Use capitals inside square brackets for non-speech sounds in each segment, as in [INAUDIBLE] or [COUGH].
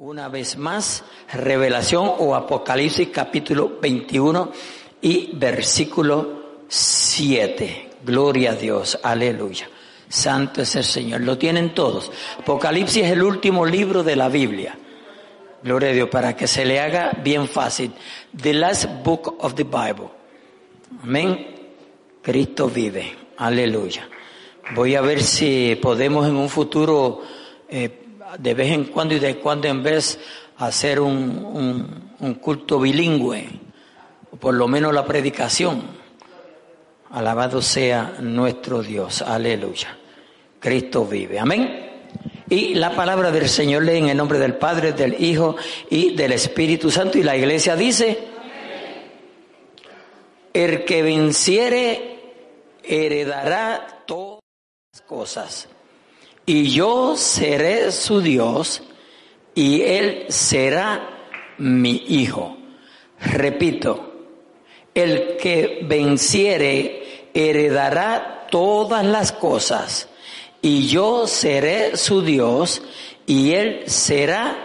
Una vez más, Revelación o Apocalipsis capítulo 21 y versículo 7. Gloria a Dios, aleluya. Santo es el Señor. Lo tienen todos. Apocalipsis es el último libro de la Biblia. Gloria a Dios, para que se le haga bien fácil. The last book of the Bible. Amén. Cristo vive. Aleluya. Voy a ver si podemos en un futuro eh, de vez en cuando y de cuando en vez hacer un, culto bilingüe, por lo menos la predicación. Alabado sea nuestro Dios, aleluya. Cristo vive, amén. Y la palabra del Señor lee en el nombre del Padre, del Hijo y del Espíritu Santo. Y la iglesia dice, el que venciere heredará todas las cosas y yo seré su Dios y él será mi hijo. Repito, el que venciere heredará todas las cosas y yo seré su Dios y él será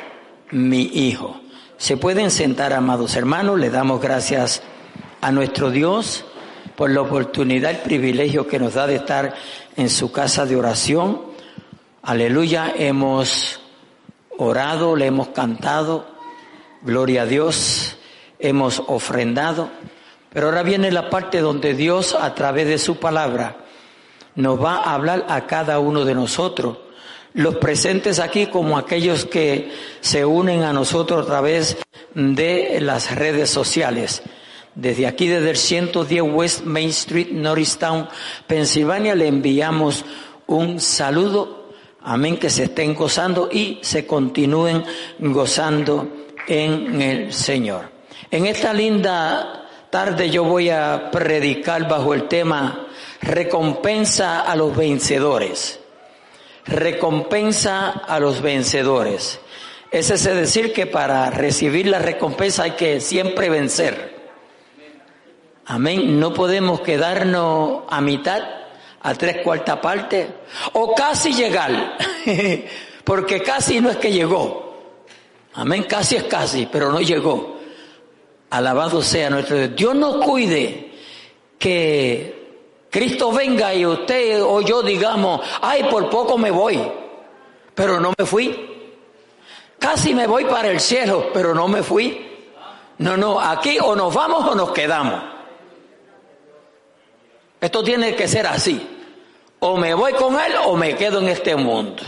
mi hijo. Se pueden sentar, amados hermanos, le damos gracias a nuestro Dios por la oportunidad, el privilegio que nos da de estar en su casa de oración Aleluya, hemos orado, le hemos cantado, gloria a Dios, hemos ofrendado, pero ahora viene la parte donde Dios a través de su palabra nos va a hablar a cada uno de nosotros, los presentes aquí como aquellos que se unen a nosotros a través de las redes sociales. Desde aquí, desde el 110 West Main Street, Norristown, Pensilvania, le enviamos un saludo Amén, que se estén gozando y se continúen gozando en el Señor. En esta linda tarde yo voy a predicar bajo el tema recompensa a los vencedores. Recompensa a los vencedores. Es ese decir que para recibir la recompensa hay que siempre vencer. Amén. No podemos quedarnos a mitad a tres cuartas partes, o casi llegar, [LAUGHS] porque casi no es que llegó. Amén, casi es casi, pero no llegó. Alabado sea nuestro Dios. Dios nos cuide que Cristo venga y usted o yo digamos, ay, por poco me voy, pero no me fui. Casi me voy para el cielo, pero no me fui. No, no, aquí o nos vamos o nos quedamos. Esto tiene que ser así. O me voy con Él o me quedo en este mundo.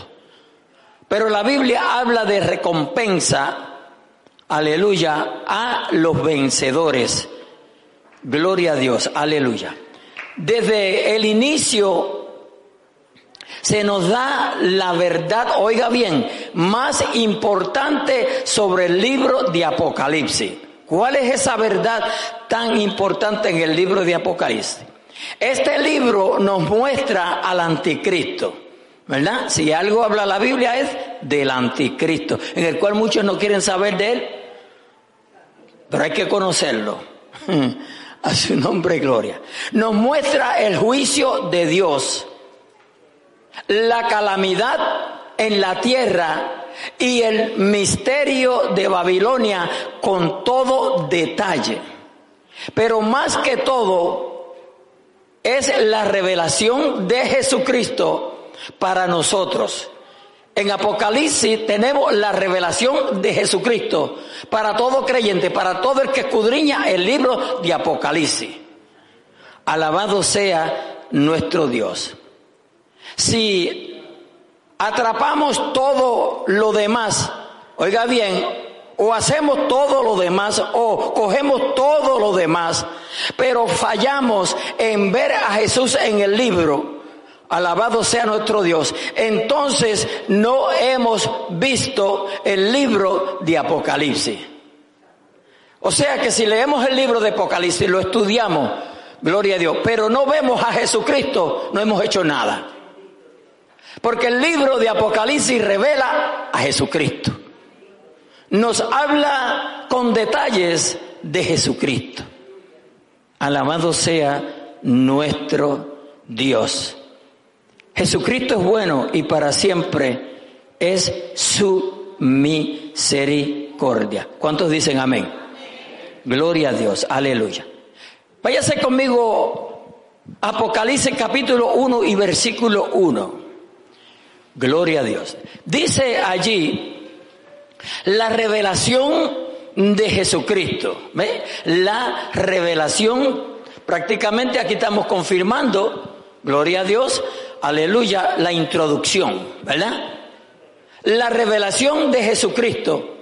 Pero la Biblia habla de recompensa, aleluya, a los vencedores. Gloria a Dios, aleluya. Desde el inicio se nos da la verdad, oiga bien, más importante sobre el libro de Apocalipsis. ¿Cuál es esa verdad tan importante en el libro de Apocalipsis? Este libro nos muestra al anticristo, ¿verdad? Si algo habla la Biblia es del anticristo, en el cual muchos no quieren saber de él, pero hay que conocerlo. [LAUGHS] A su nombre gloria. Nos muestra el juicio de Dios, la calamidad en la tierra y el misterio de Babilonia con todo detalle. Pero más que todo, es la revelación de Jesucristo para nosotros. En Apocalipsis tenemos la revelación de Jesucristo para todo creyente, para todo el que escudriña el libro de Apocalipsis. Alabado sea nuestro Dios. Si atrapamos todo lo demás, oiga bien, o hacemos todo lo demás o cogemos todo lo demás, pero fallamos en ver a Jesús en el libro. Alabado sea nuestro Dios. Entonces no hemos visto el libro de Apocalipsis. O sea que si leemos el libro de Apocalipsis, lo estudiamos, gloria a Dios, pero no vemos a Jesucristo, no hemos hecho nada. Porque el libro de Apocalipsis revela a Jesucristo nos habla con detalles de Jesucristo. Alabado sea nuestro Dios. Jesucristo es bueno y para siempre es su misericordia. ¿Cuántos dicen amén? Gloria a Dios, aleluya. Váyase conmigo Apocalipsis capítulo 1 y versículo 1. Gloria a Dios. Dice allí la revelación de Jesucristo. ¿Ve? La revelación, prácticamente aquí estamos confirmando, gloria a Dios, aleluya, la introducción, ¿verdad? La revelación de Jesucristo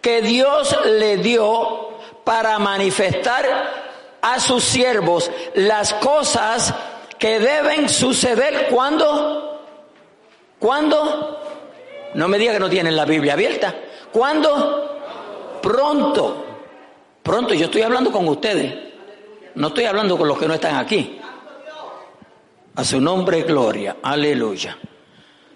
que Dios le dio para manifestar a sus siervos las cosas que deben suceder cuando, cuando, no me diga que no tienen la Biblia abierta, cuando pronto, pronto, yo estoy hablando con ustedes, no estoy hablando con los que no están aquí. A su nombre, gloria, aleluya.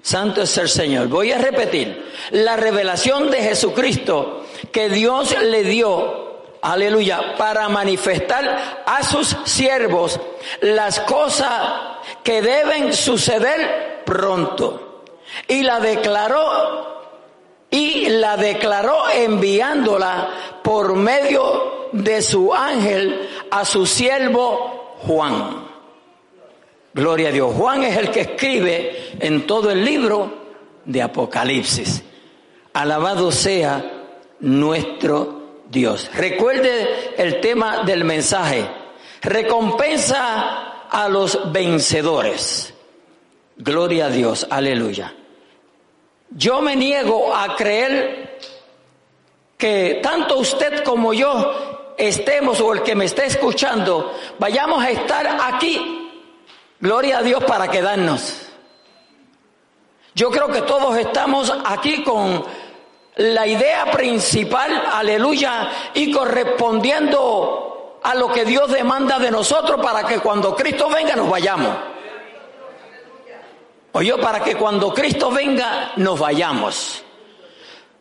Santo es el Señor. Voy a repetir, la revelación de Jesucristo que Dios le dio, aleluya, para manifestar a sus siervos las cosas que deben suceder pronto. Y la declaró y la declaró enviándola por medio de su ángel a su siervo Juan. Gloria a Dios. Juan es el que escribe en todo el libro de Apocalipsis. Alabado sea nuestro Dios. Recuerde el tema del mensaje. Recompensa a los vencedores. Gloria a Dios. Aleluya. Yo me niego a creer que tanto usted como yo estemos o el que me esté escuchando, vayamos a estar aquí, gloria a Dios, para quedarnos. Yo creo que todos estamos aquí con la idea principal, aleluya, y correspondiendo a lo que Dios demanda de nosotros para que cuando Cristo venga nos vayamos. O yo para que cuando Cristo venga nos vayamos.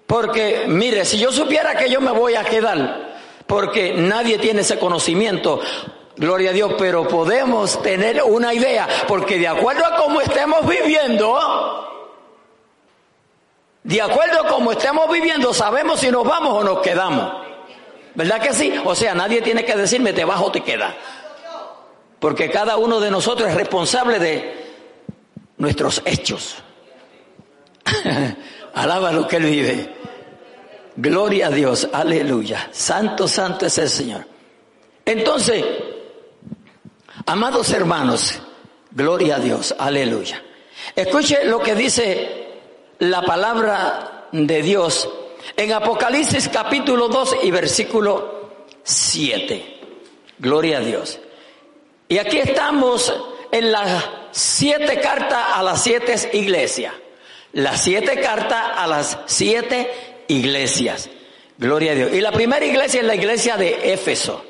Porque, mire, si yo supiera que yo me voy a quedar, porque nadie tiene ese conocimiento, gloria a Dios, pero podemos tener una idea, porque de acuerdo a cómo estemos viviendo, de acuerdo a cómo estemos viviendo, sabemos si nos vamos o nos quedamos. ¿Verdad que sí? O sea, nadie tiene que decirme te vas o te quedas. Porque cada uno de nosotros es responsable de nuestros hechos. [LAUGHS] Alaba lo que Él vive. Gloria a Dios, aleluya. Santo, santo es el Señor. Entonces, amados hermanos, gloria a Dios, aleluya. Escuche lo que dice la palabra de Dios en Apocalipsis capítulo 2 y versículo 7. Gloria a Dios. Y aquí estamos en la siete cartas a las siete iglesias. Las siete cartas a las siete iglesias. Gloria a Dios. Y la primera iglesia es la iglesia de Éfeso.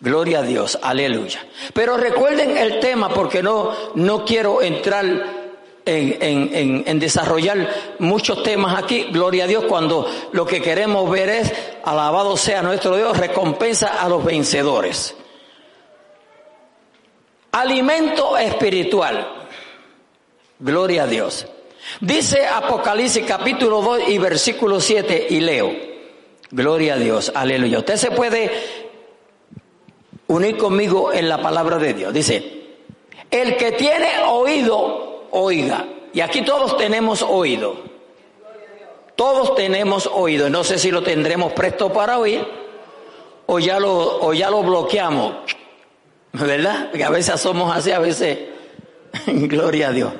Gloria a Dios, aleluya. Pero recuerden el tema porque no, no quiero entrar en, en, en, desarrollar muchos temas aquí, gloria a Dios, cuando lo que queremos ver es, alabado sea nuestro Dios, recompensa a los vencedores. Alimento espiritual. Gloria a Dios. Dice Apocalipsis capítulo 2 y versículo 7 y leo. Gloria a Dios. Aleluya. Usted se puede unir conmigo en la palabra de Dios. Dice, el que tiene oído, oiga. Y aquí todos tenemos oído. Todos tenemos oído. No sé si lo tendremos presto para oír o ya lo, o ya lo bloqueamos. ¿Verdad? Que a veces somos así, a veces, [LAUGHS] gloria a Dios.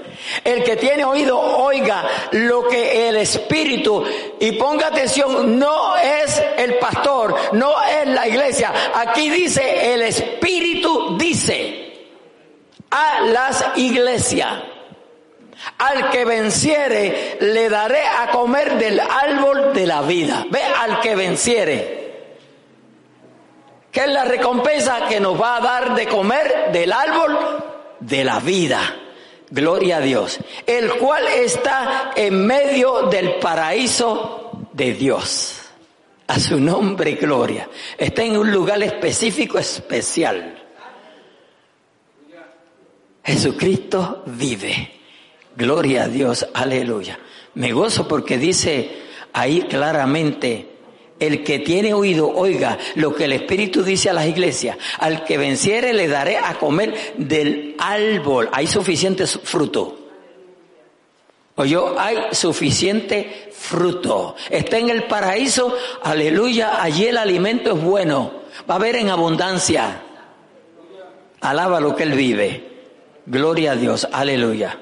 El que tiene oído, oiga lo que el Espíritu, y ponga atención, no es el pastor, no es la iglesia. Aquí dice, el Espíritu dice a las iglesias. Al que venciere le daré a comer del árbol de la vida. Ve al que venciere. ¿Qué es la recompensa que nos va a dar de comer del árbol de la vida? Gloria a Dios. El cual está en medio del paraíso de Dios. A su nombre, gloria. Está en un lugar específico, especial. Jesucristo vive. Gloria a Dios, aleluya. Me gozo porque dice ahí claramente el que tiene oído, oiga lo que el Espíritu dice a las iglesias. Al que venciere le daré a comer del árbol. Hay suficiente fruto. yo hay suficiente fruto. Está en el paraíso, aleluya, allí el alimento es bueno. Va a haber en abundancia. Alaba lo que él vive. Gloria a Dios, aleluya.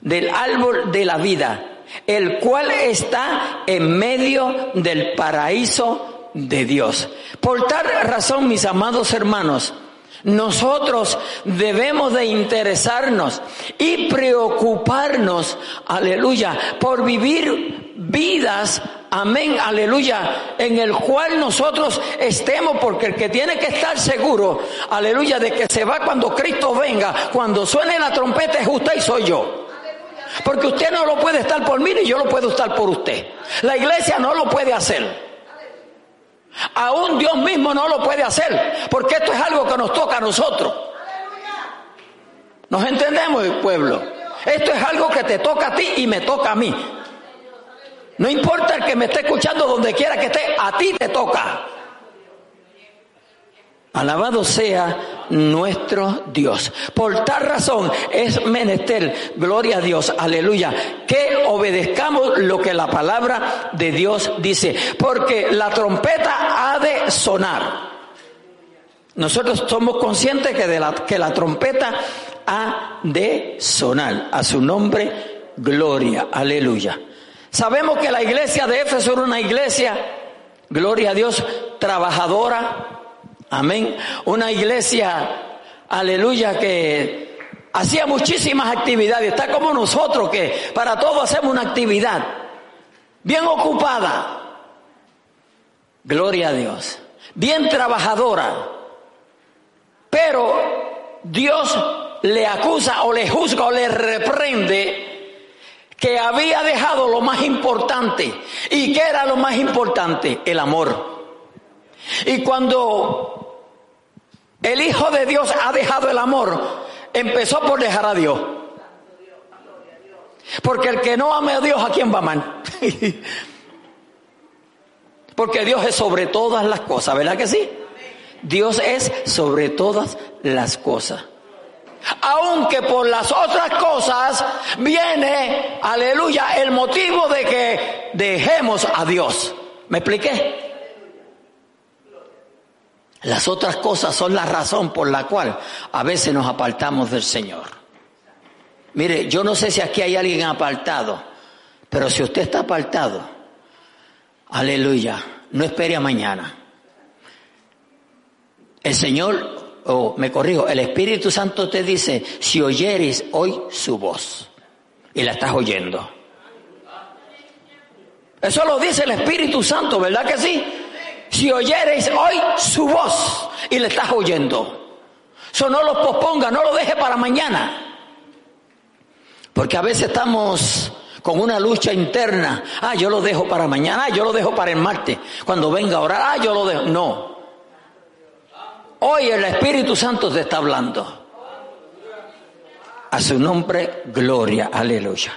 Del árbol de la vida el cual está en medio del paraíso de Dios. Por tal razón, mis amados hermanos, nosotros debemos de interesarnos y preocuparnos, aleluya, por vivir vidas, amén, aleluya, en el cual nosotros estemos, porque el que tiene que estar seguro, aleluya, de que se va cuando Cristo venga, cuando suene la trompeta es usted y soy yo. Porque usted no lo puede estar por mí ni yo lo puedo estar por usted. La iglesia no lo puede hacer. Aún Dios mismo no lo puede hacer. Porque esto es algo que nos toca a nosotros. ¿Nos entendemos, pueblo? Esto es algo que te toca a ti y me toca a mí. No importa el que me esté escuchando donde quiera que esté, a ti te toca. Alabado sea nuestro Dios. Por tal razón es menester, gloria a Dios, aleluya, que obedezcamos lo que la palabra de Dios dice. Porque la trompeta ha de sonar. Nosotros somos conscientes que, de la, que la trompeta ha de sonar. A su nombre, gloria, aleluya. Sabemos que la iglesia de Éfeso era una iglesia, gloria a Dios, trabajadora, Amén. Una iglesia, aleluya, que hacía muchísimas actividades. Está como nosotros que para todo hacemos una actividad. Bien ocupada. Gloria a Dios. Bien trabajadora. Pero Dios le acusa o le juzga o le reprende que había dejado lo más importante. ¿Y qué era lo más importante? El amor. Y cuando el Hijo de Dios ha dejado el amor. Empezó por dejar a Dios. Porque el que no ame a Dios, ¿a quién va a amar? [LAUGHS] Porque Dios es sobre todas las cosas, ¿verdad que sí? Dios es sobre todas las cosas. Aunque por las otras cosas viene, aleluya, el motivo de que dejemos a Dios. ¿Me expliqué? Las otras cosas son la razón por la cual a veces nos apartamos del Señor. Mire, yo no sé si aquí hay alguien apartado, pero si usted está apartado, aleluya, no espere a mañana. El Señor, o me corrijo, el Espíritu Santo te dice, si oyeres hoy su voz, y la estás oyendo. Eso lo dice el Espíritu Santo, ¿verdad que sí? Si oyereis hoy su voz y le estás oyendo. Eso no lo posponga, no lo deje para mañana. Porque a veces estamos con una lucha interna. Ah, yo lo dejo para mañana, ah, yo lo dejo para el martes. Cuando venga a orar, ah, yo lo dejo. No. Hoy el Espíritu Santo te está hablando. A su nombre, gloria, aleluya.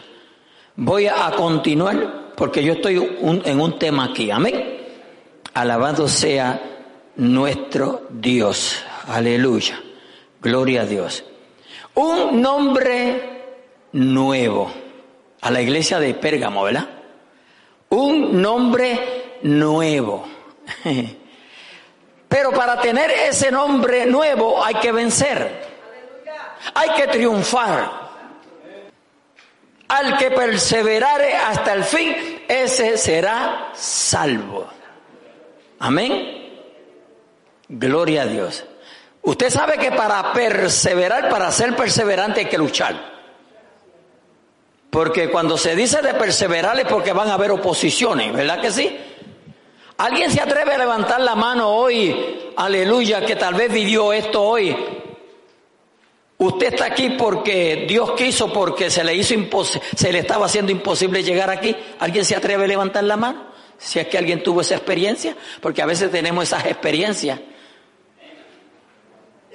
Voy a continuar porque yo estoy en un tema aquí. Amén. Alabado sea nuestro Dios. Aleluya. Gloria a Dios. Un nombre nuevo a la iglesia de Pérgamo, ¿verdad? Un nombre nuevo. [LAUGHS] Pero para tener ese nombre nuevo hay que vencer. Hay que triunfar. Al que perseverare hasta el fin, ese será salvo. Amén. Gloria a Dios. Usted sabe que para perseverar, para ser perseverante hay que luchar. Porque cuando se dice de perseverar es porque van a haber oposiciones, ¿verdad que sí? ¿Alguien se atreve a levantar la mano hoy, aleluya, que tal vez vivió esto hoy? Usted está aquí porque Dios quiso, porque se le hizo se le estaba haciendo imposible llegar aquí. ¿Alguien se atreve a levantar la mano? Si es que alguien tuvo esa experiencia, porque a veces tenemos esas experiencias.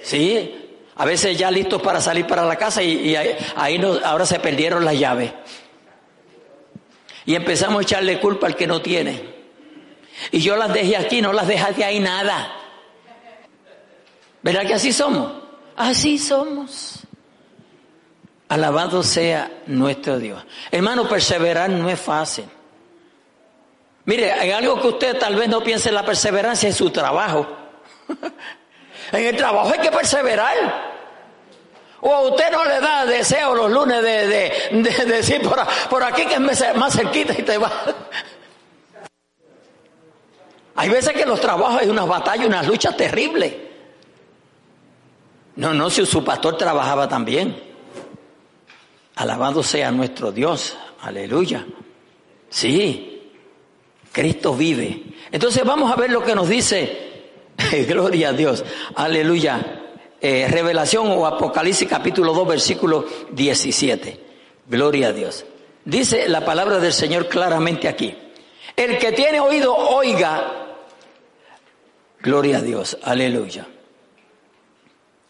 Sí, a veces ya listos para salir para la casa y, ahí, ahora se perdieron las llaves. Y empezamos a echarle culpa al que no tiene. Y yo las dejé aquí, no las dejaste ahí nada. ¿Verdad que así somos? Así somos. Alabado sea nuestro Dios. Hermano, perseverar no es fácil. Mire, hay algo que usted tal vez no piense en la perseverancia en su trabajo. [LAUGHS] en el trabajo hay que perseverar. O a usted no le da deseo los lunes de, decir por, aquí que es más cerquita y te va. [LAUGHS] Hay veces que los trabajos hay unas batallas, unas luchas terribles. No, no, si su pastor trabajaba también. Alabado sea nuestro Dios. Aleluya. Sí, Cristo vive. Entonces vamos a ver lo que nos dice. [LAUGHS] Gloria a Dios. Aleluya. Eh, Revelación o Apocalipsis capítulo 2 versículo 17. Gloria a Dios. Dice la palabra del Señor claramente aquí. El que tiene oído, oiga. Gloria a Dios. Aleluya.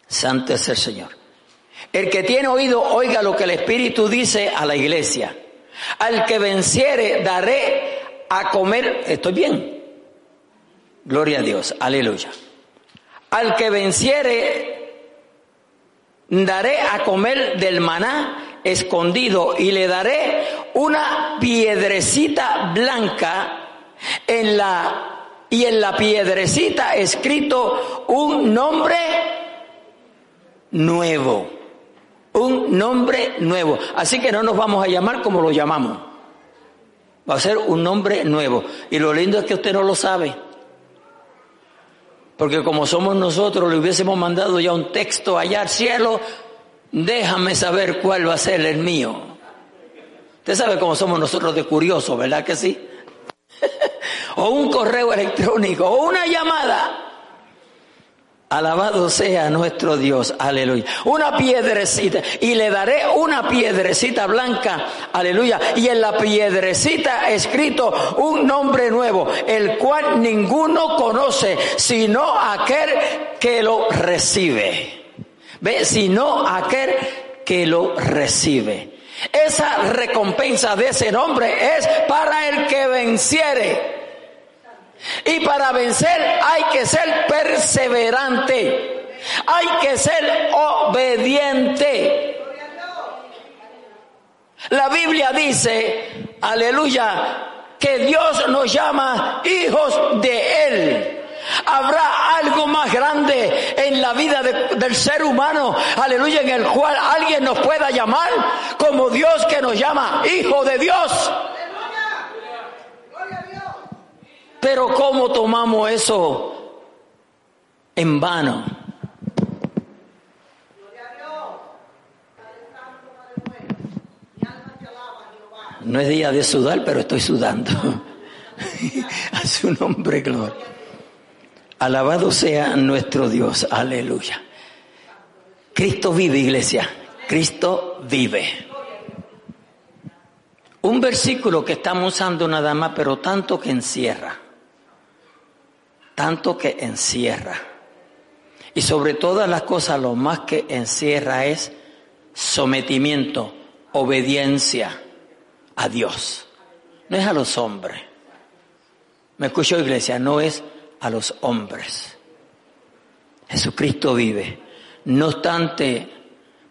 Santo es el Señor. El que tiene oído, oiga lo que el Espíritu dice a la iglesia. Al que venciere, daré a comer. ¿Estoy bien? Gloria a Dios. Aleluya. Al que venciere, daré a comer del maná escondido y le daré una piedrecita blanca en la y en la piedrecita escrito un nombre nuevo. Un nombre nuevo. Así que no nos vamos a llamar como lo llamamos. Va a ser un nombre nuevo. Y lo lindo es que usted no lo sabe. Porque como somos nosotros, le hubiésemos mandado ya un texto allá al cielo, déjame saber cuál va a ser el mío. Usted sabe cómo somos nosotros de curiosos, ¿verdad que sí? [LAUGHS] o un correo electrónico, o una llamada. Alabado sea nuestro Dios, aleluya. Una piedrecita, y le daré una piedrecita blanca, aleluya. Y en la piedrecita escrito un nombre nuevo, el cual ninguno conoce, sino aquel que lo recibe. ¿Ve? Sino aquel que lo recibe. Esa recompensa de ese nombre es para el que venciere. Y para vencer hay que ser perseverante. Hay que ser obediente. La Biblia dice, aleluya, que Dios nos llama hijos de Él. Habrá algo más grande en la vida del ser humano, aleluya, en el cual alguien nos pueda llamar como Dios que nos llama hijo de Dios. Pero ¿cómo tomamos eso en vano? No es día de sudar, pero estoy sudando. [LAUGHS] A su nombre, gloria. Alabado sea nuestro Dios. Aleluya. Cristo vive, iglesia. Cristo vive. Un versículo que estamos usando nada más, pero tanto que encierra tanto que encierra. Y sobre todas las cosas lo más que encierra es sometimiento, obediencia a Dios. No es a los hombres. Me escucho iglesia, no es a los hombres. Jesucristo vive. No obstante,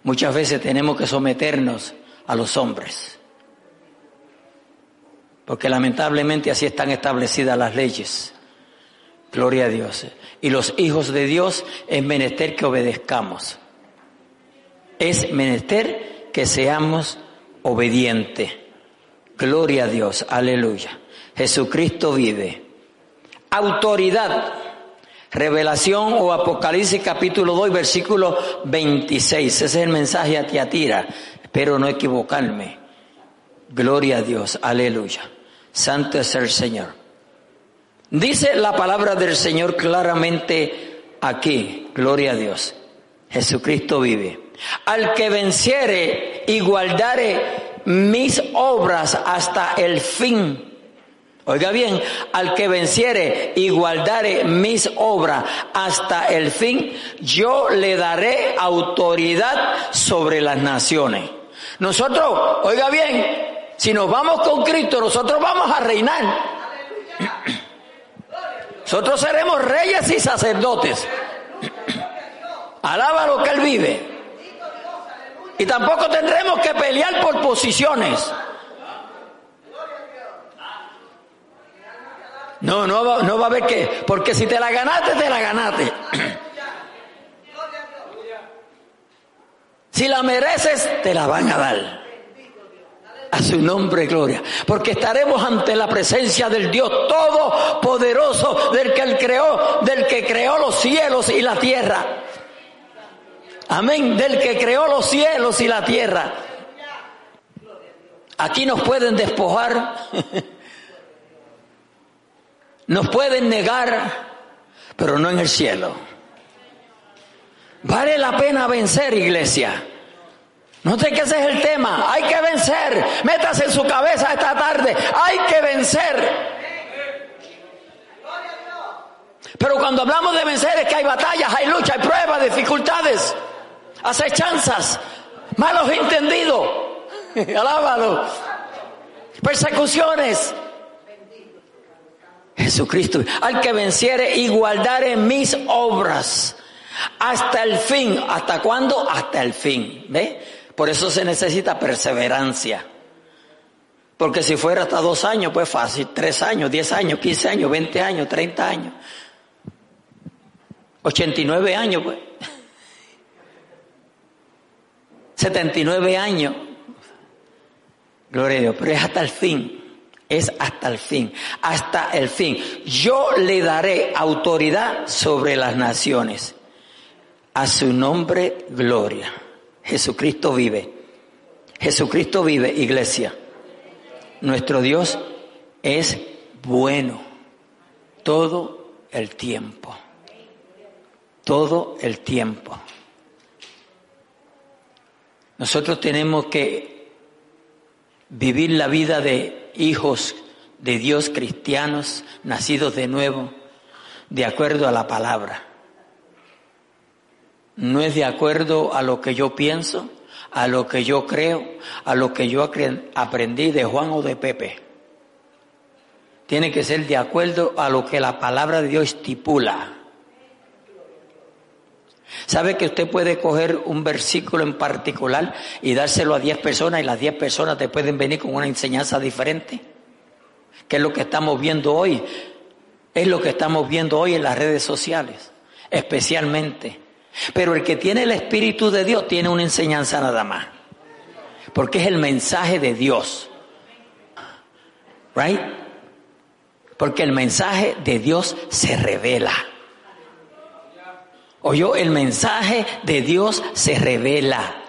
muchas veces tenemos que someternos a los hombres. Porque lamentablemente así están establecidas las leyes. Gloria a Dios. Y los hijos de Dios es menester que obedezcamos. Es menester que seamos obedientes. Gloria a Dios. Aleluya. Jesucristo vive. Autoridad. Revelación o Apocalipsis capítulo 2 versículo 26. Ese es el mensaje a Tiatira. Espero no equivocarme. Gloria a Dios. Aleluya. Santo es el Señor. Dice la palabra del Señor claramente aquí, gloria a Dios. Jesucristo vive. Al que venciere y guardare mis obras hasta el fin. Oiga bien, al que venciere y guardare mis obras hasta el fin, yo le daré autoridad sobre las naciones. Nosotros, oiga bien, Si nos vamos con Cristo, nosotros vamos a reinar. Nosotros seremos reyes y sacerdotes. Alaba lo que Él vive. Y tampoco tendremos que pelear por posiciones. No, no va, no va a haber que, porque si te la ganaste, te la ganaste. Si la mereces, te la van a dar. A su nombre, gloria. Porque estaremos ante la presencia del Dios Todopoderoso, del que Él creó, del que creó los cielos y la tierra. Amén. Del que creó los cielos y la tierra. Aquí nos pueden despojar. [LAUGHS] Nos pueden negar, pero no en el cielo. Vale la pena vencer, iglesia. No sé que ese es el tema. Hay que vencer. Métase en su cabeza esta tarde. Hay que vencer. Pero cuando hablamos de vencer es que hay batallas, hay lucha, hay pruebas, dificultades, acechanzas, malos entendidos. [LAUGHS] Alábalo. Persecuciones. Jesucristo, al que venciere igualdad en mis obras hasta el fin. ¿Hasta cuándo? Hasta el fin. ¿Ve? Por eso se necesita perseverancia. Porque si fuera hasta dos años, pues fácil, tres años, diez años, quince años, veinte años, treinta años, ochenta y nueve años, pues. Setenta y nueve años. Gloria a Dios, pero es hasta el fin es hasta el fin, hasta el fin. Yo le daré autoridad sobre las naciones. A su nombre, gloria. Jesucristo vive. Jesucristo vive, iglesia. Nuestro Dios es bueno todo el tiempo. Todo el tiempo. Nosotros tenemos que vivir la vida de hijos de Dios cristianos, nacidos de nuevo, de acuerdo a la palabra. No es de acuerdo a lo que yo pienso, a lo que yo creo, a lo que yo aprendí de Juan o de Pepe. Tiene que ser de acuerdo a lo que la palabra de Dios estipula. ¿Sabe que usted puede coger un versículo en particular y dárselo a 10 personas y las 10 personas te pueden venir con una enseñanza diferente? ¿Qué es lo que estamos viendo hoy? Es lo que estamos viendo hoy en las redes sociales, especialmente. Pero el que tiene el Espíritu de Dios tiene una enseñanza nada más. Porque es el mensaje de Dios. ¿Right? Porque el mensaje de Dios se revela. Oyó, el mensaje de Dios se revela.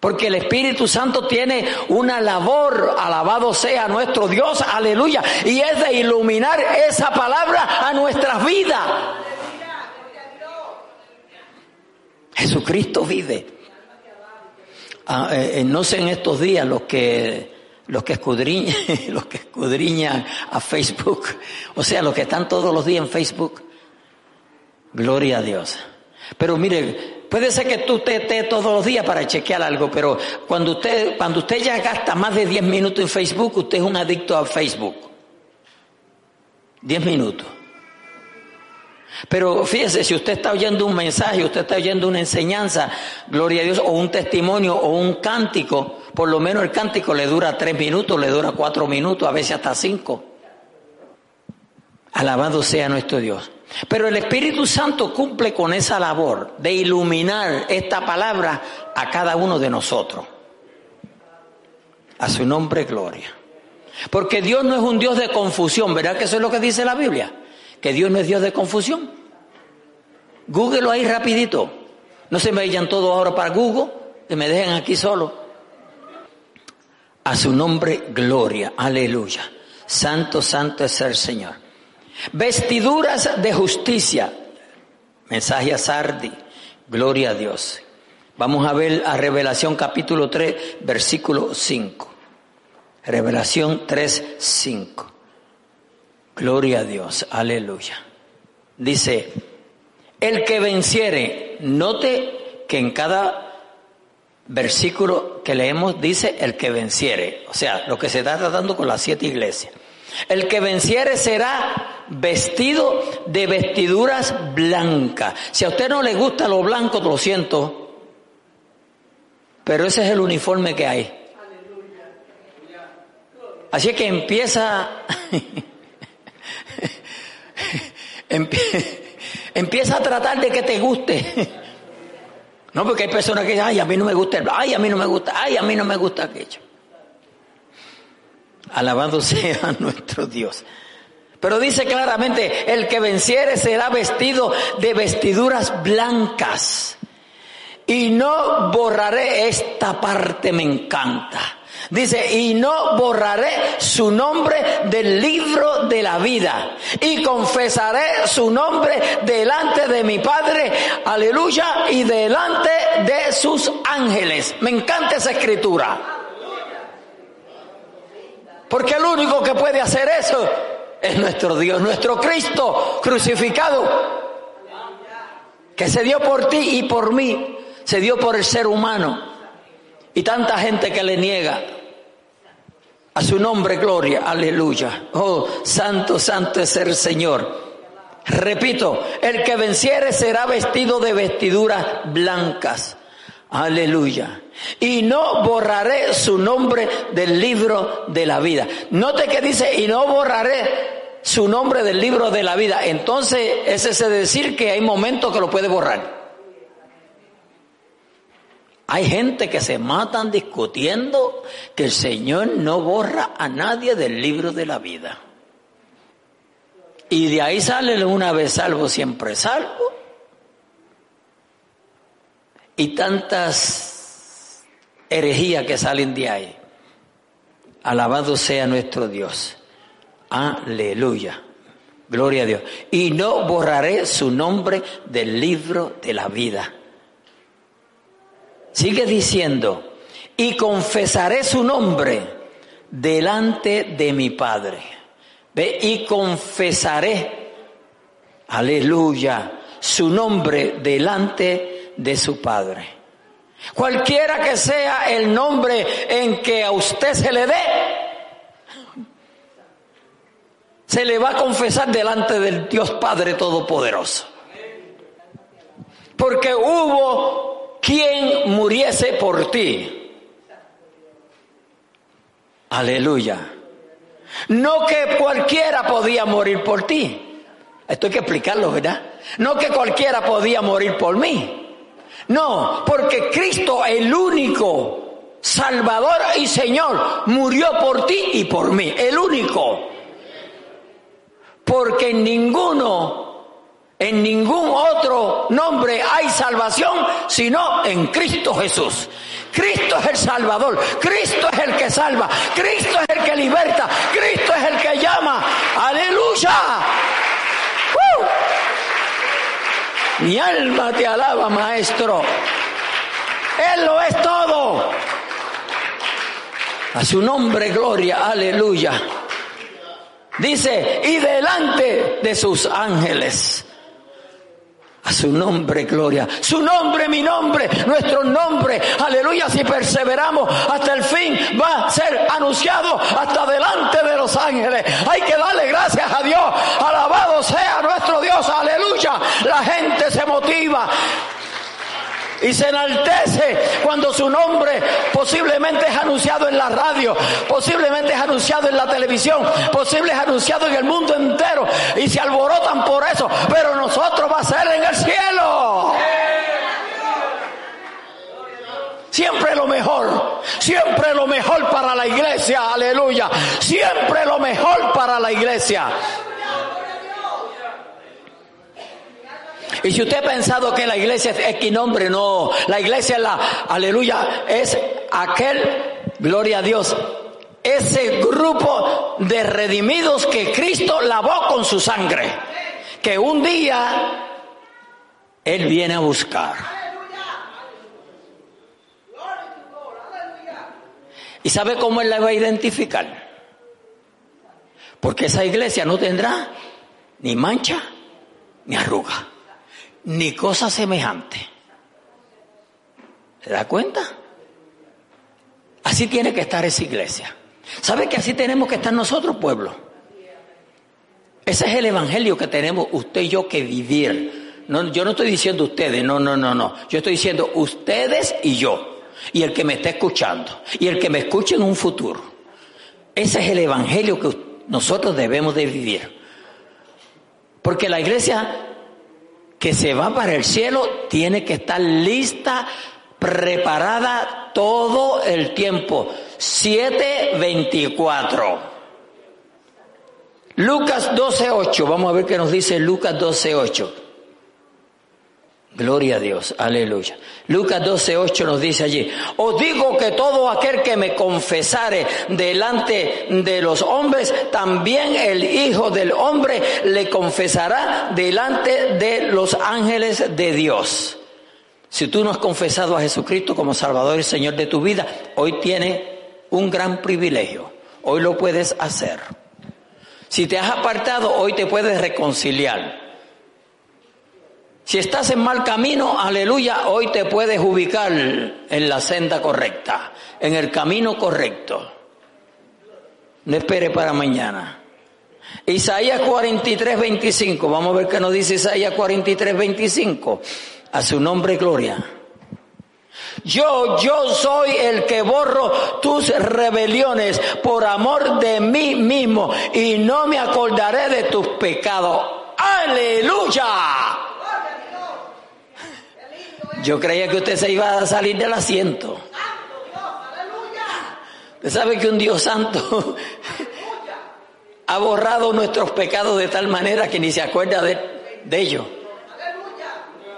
Porque el Espíritu Santo tiene una labor, alabado sea nuestro Dios, aleluya, y es de iluminar esa palabra a nuestras vidas. Jesucristo vive. Ah, eh, eh, no sé en estos días los que los que escudriñan, [LAUGHS] los que escudriñan a Facebook, o sea, los que están todos los días en Facebook, Gloria a Dios. Pero mire, puede ser que tú estés todos los días para chequear algo, pero cuando usted, cuando usted ya gasta más de 10 minutos en Facebook, usted es un adicto a Facebook. 10 minutos. Pero fíjese, si usted está oyendo un mensaje, usted está oyendo una enseñanza, gloria a Dios, o un testimonio, o un cántico, por lo menos el cántico le dura 3 minutos, le dura 4 minutos, a veces hasta 5. Alabado sea nuestro Dios. Pero el Espíritu Santo cumple con esa labor de iluminar esta palabra a cada uno de nosotros. A su nombre, gloria. Porque Dios no es un Dios de confusión, ¿verdad que eso es lo que dice la Biblia? Que Dios no es Dios de confusión. Google ahí rapidito. No se me vayan todos ahora para Google, que me dejen aquí solo. A su nombre, gloria, aleluya. Santo, santo es el Señor. Vestiduras de justicia. Mensaje a Sardi. Gloria a Dios. Vamos a ver a Revelación capítulo 3, versículo 5. Revelación 3, 5. Gloria a Dios. Aleluya. Dice, el que venciere, note que en cada versículo que leemos dice el que venciere, o sea, lo que se está tratando con las siete iglesias. El que venciere será vestido de vestiduras blancas. Si a usted no le gusta lo blanco, lo siento, pero ese es el uniforme que hay. Así que empieza, [LAUGHS] [LAUGHS] empieza a tratar de que te guste. No, porque hay personas que dicen, ay, a mí no me gusta el, ay, a mí no me gusta, ay, a mí no me gusta aquello. Alabado [LAUGHS] sea nuestro Dios. Pero dice claramente, el que venciere será vestido de vestiduras blancas. Y no borraré esta parte, me encanta. Dice, y no borraré su nombre del libro de la vida. Y confesaré su nombre delante de mi Padre, aleluya, y delante de sus ángeles. Me encanta esa escritura. Porque el único que puede hacer eso es nuestro Dios, nuestro Cristo crucificado, que se dio por ti y por mí, se dio por el ser humano. Y tanta gente que le niega. A su nombre, gloria, aleluya. Oh, santo, santo es el Señor. Repito, el que venciere será vestido de vestiduras blancas. Aleluya. Y no borraré su nombre del libro de la vida. Note que dice, y no borraré su nombre del libro de la vida. Entonces, es ese decir que hay momentos que lo puede borrar. Hay gente que se matan discutiendo que el Señor no borra a nadie del libro de la vida. Y de ahí sale una vez salvo, siempre salvo. Y tantas herejías que salen de ahí. Alabado sea nuestro Dios. Aleluya. Gloria a Dios. Y no borraré su nombre del libro de la vida. Sigue diciendo, y confesaré su nombre delante de mi Padre. ¿Ve? Y confesaré, aleluya, su nombre delante de su Padre. Cualquiera que sea el nombre en que a usted se le dé, se le va a confesar delante del Dios Padre Todopoderoso. Porque hubo quien muriese por ti. Aleluya. No que cualquiera podía morir por ti. Esto hay que explicarlo, ¿verdad? No que cualquiera podía morir por mí. No, porque Cristo, el único Salvador y Señor, murió por ti y por mí. El único. Porque ninguno en ningún otro nombre hay salvación sino en Cristo Jesús. Cristo es el Salvador, Cristo es el que salva, Cristo es el que liberta, Cristo es el que llama. Aleluya. Mi alma te alaba, maestro. Él lo es todo. A su nombre, gloria, aleluya. Dice, y delante de sus ángeles a su nombre, gloria. Su nombre, mi nombre, nuestro nombre. Aleluya. Si perseveramos hasta el fin, va a ser anunciado hasta delante de los ángeles. Hay que darle gracias a Dios. Alabado sea nuestro Dios. Aleluya. La gente se motiva y se enaltece cuando su nombre posiblemente es anunciado en la radio, posiblemente es anunciado en la televisión, posiblemente es anunciado en el mundo entero y se alborotan por eso, pero nosotros va a ser en el cielo. Siempre lo mejor, siempre lo mejor para la iglesia, aleluya, siempre lo mejor para la iglesia. Y si usted ha pensado que la iglesia es X nombre, no. La iglesia, la, aleluya, es aquel, gloria a Dios, ese grupo de redimidos que Cristo lavó con su sangre. Que un día Él viene a buscar. ¿Y sabe cómo Él la va a identificar? Porque esa iglesia no tendrá ni mancha ni arruga ni cosa semejante. ¿Se da cuenta? Así tiene que estar esa iglesia. ¿Sabe que así tenemos que estar nosotros, pueblo? Ese es el evangelio que tenemos usted y yo que vivir. No, yo no estoy diciendo ustedes, no, no, no, no. Yo estoy diciendo ustedes y yo. Y el que me está escuchando. Y el que me escuche en un futuro. Ese es el evangelio que nosotros debemos de vivir. Porque la iglesia que se va para el cielo tiene que estar lista, preparada todo el tiempo. 7.24. Lucas 12.8. Vamos a ver qué nos dice Lucas 12.8. Gloria a Dios, aleluya. Lucas 12:8 nos dice allí, os digo que todo aquel que me confesare delante de los hombres, también el Hijo del Hombre le confesará delante de los ángeles de Dios. Si tú no has confesado a Jesucristo como Salvador y Señor de tu vida, hoy tiene un gran privilegio. Hoy lo puedes hacer. Si te has apartado, hoy te puedes reconciliar. Si estás en mal camino, aleluya, hoy te puedes ubicar en la senda correcta, en el camino correcto. No espere para mañana. Isaías 43, 25. Vamos a ver qué nos dice Isaías 43, 25. A su nombre, gloria. Yo, yo soy el que borro tus rebeliones por amor de mí mismo y no me acordaré de tus pecados. Aleluya. Yo creía que usted se iba a salir del asiento. Usted sabe que un Dios santo [LAUGHS] ha borrado nuestros pecados de tal manera que ni se acuerda de, de ellos.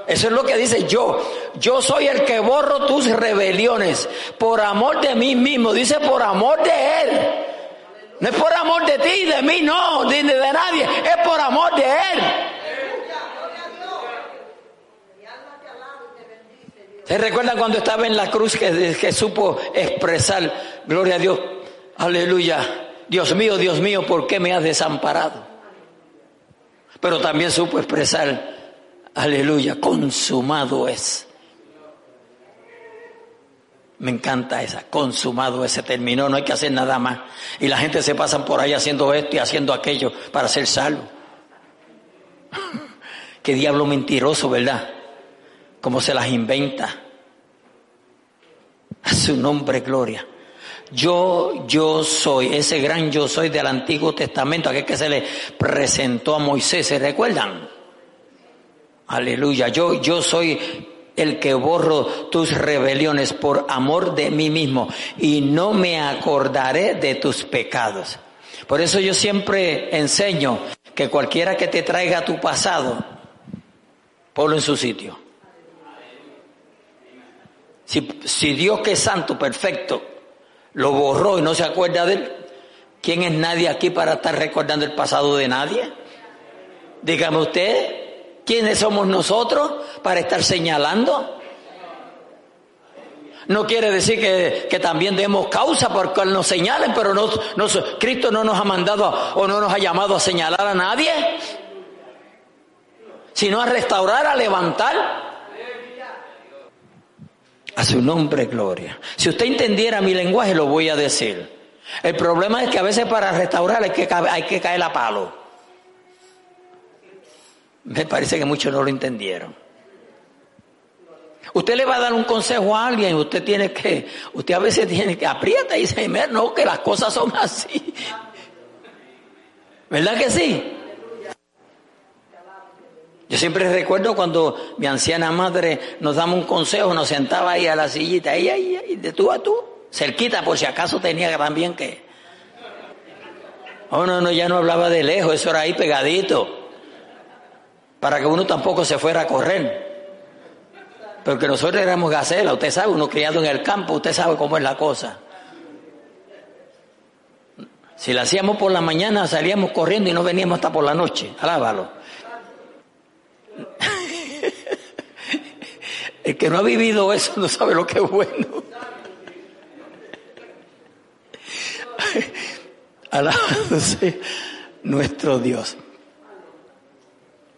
Eso es lo que dice yo. Yo soy el que borro tus rebeliones por amor de mí mismo. Dice por amor de Él. No es por amor de ti, de mí, no, ni de nadie. Es por amor de Él. ¿Se recuerdan cuando estaba en la cruz que, supo expresar, gloria a Dios, aleluya, Dios mío, Dios mío, ¿por qué me has desamparado? Pero también supo expresar, aleluya, consumado es. Me encanta esa, consumado ese terminó, no hay que hacer nada más. Y la gente se pasa por ahí haciendo esto y haciendo aquello para ser salvo. [LAUGHS] Qué diablo mentiroso, ¿verdad? Cómo se las inventa. A su nombre, gloria. Yo, yo soy, ese gran yo soy del Antiguo Testamento, aquel que se le presentó a Moisés, ¿se recuerdan? Aleluya, yo, yo soy el que borro tus rebeliones por amor de mí mismo y no me acordaré de tus pecados. Por eso yo siempre enseño que cualquiera que te traiga tu pasado, ponlo en su sitio. Si, Dios que es santo, perfecto, lo borró y no se acuerda de él, ¿quién es nadie aquí para estar recordando el pasado de nadie? Dígame usted, ¿quiénes somos nosotros para estar señalando? No quiere decir que, también demos causa por que nos señalen, pero no, Cristo no nos ha mandado o no nos ha llamado a señalar a nadie, sino a restaurar, a levantar. A su nombre, gloria. Si usted entendiera mi lenguaje, lo voy a decir. El problema es que a veces para restaurar hay que, hay que caer a palo. Me parece que muchos no lo entendieron. Usted le va a dar un consejo a alguien, usted tiene que, usted a veces tiene que aprieta y dice, no, que las cosas son así. ¿Verdad que sí? Yo siempre recuerdo cuando mi anciana madre nos daba un consejo, nos sentaba ahí a la sillita, ahí, ahí, ahí, de tú a tú, cerquita, por si acaso tenía también que. Oh, no, no, ya no hablaba de lejos, eso era ahí pegadito, para que uno tampoco se fuera a correr. Porque nosotros éramos gacela, usted sabe, uno criado en el campo, usted sabe cómo es la cosa. Si la hacíamos por la mañana, salíamos corriendo y no veníamos hasta por la noche, alábalo. El que no ha vivido eso no sabe lo que es bueno. [LAUGHS] Alabado nuestro Dios.